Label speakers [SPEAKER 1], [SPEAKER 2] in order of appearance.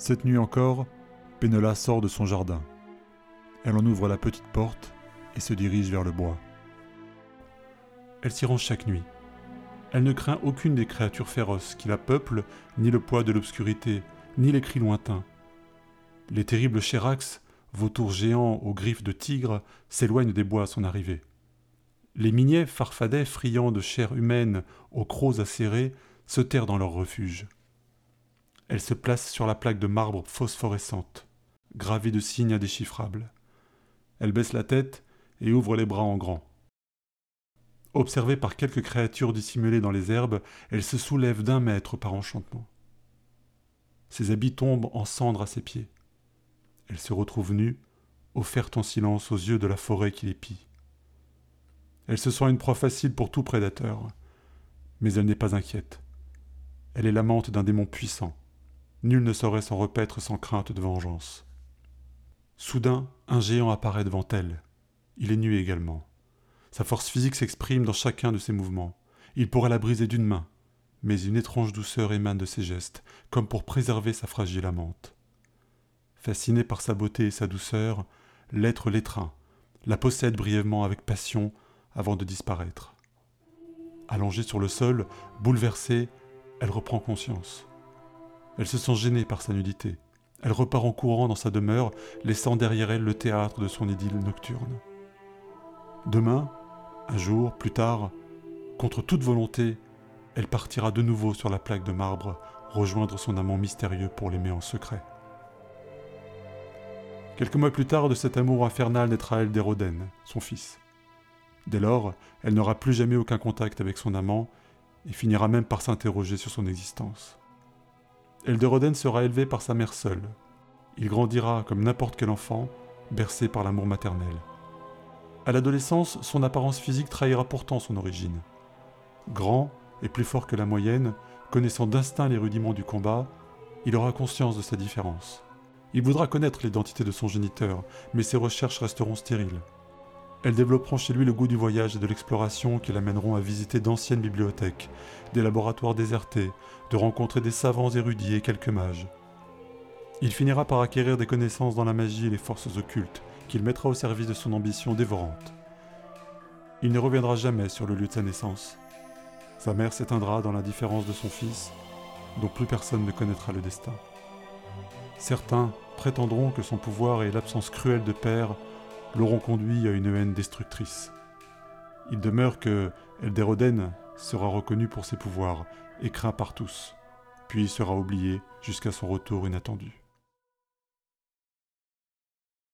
[SPEAKER 1] Cette nuit encore, Pénola sort de son jardin. Elle en ouvre la petite porte et se dirige vers le bois. Elle s'y range chaque nuit. Elle ne craint aucune des créatures féroces qui la peuplent, ni le poids de l'obscurité, ni les cris lointains. Les terribles chérax, vautours géants aux griffes de tigre, s'éloignent des bois à son arrivée. Les miniers farfadets friands de chair humaine aux crocs acérés se terrent dans leur refuge. Elle se place sur la plaque de marbre phosphorescente, gravée de signes indéchiffrables. Elle baisse la tête et ouvre les bras en grand. Observée par quelques créatures dissimulées dans les herbes, elle se soulève d'un mètre par enchantement. Ses habits tombent en cendres à ses pieds. Elle se retrouve nue, offerte en silence aux yeux de la forêt qui l'épie. Elle se sent une proie facile pour tout prédateur, mais elle n'est pas inquiète. Elle est l'amante d'un démon puissant, Nul ne saurait s'en repaître sans crainte de vengeance. Soudain, un géant apparaît devant elle. Il est nu également. Sa force physique s'exprime dans chacun de ses mouvements. Il pourrait la briser d'une main, mais une étrange douceur émane de ses gestes, comme pour préserver sa fragile amante. Fasciné par sa beauté et sa douceur, l'être l'étreint, la possède brièvement avec passion avant de disparaître. Allongée sur le sol, bouleversée, elle reprend conscience. Elle se sent gênée par sa nudité. Elle repart en courant dans sa demeure, laissant derrière elle le théâtre de son idylle nocturne. Demain, un jour, plus tard, contre toute volonté, elle partira de nouveau sur la plaque de marbre, rejoindre son amant mystérieux pour l'aimer en secret. Quelques mois plus tard, de cet amour infernal naîtra Elderoden, son fils. Dès lors, elle n'aura plus jamais aucun contact avec son amant et finira même par s'interroger sur son existence. Elderoden sera élevé par sa mère seule. Il grandira comme n'importe quel enfant, bercé par l'amour maternel. À l'adolescence, son apparence physique trahira pourtant son origine. Grand et plus fort que la moyenne, connaissant d'instinct les rudiments du combat, il aura conscience de sa différence. Il voudra connaître l'identité de son géniteur, mais ses recherches resteront stériles. Elles développeront chez lui le goût du voyage et de l'exploration qui l'amèneront à visiter d'anciennes bibliothèques, des laboratoires désertés, de rencontrer des savants érudits et quelques mages. Il finira par acquérir des connaissances dans la magie et les forces occultes, qu'il mettra au service de son ambition dévorante. Il ne reviendra jamais sur le lieu de sa naissance. Sa mère s'éteindra dans l'indifférence de son fils, dont plus personne ne connaîtra le destin. Certains prétendront que son pouvoir et l'absence cruelle de père l'auront conduit à une haine destructrice. Il demeure que Elderoden sera reconnu pour ses pouvoirs et craint par tous, puis sera oublié jusqu'à son retour inattendu.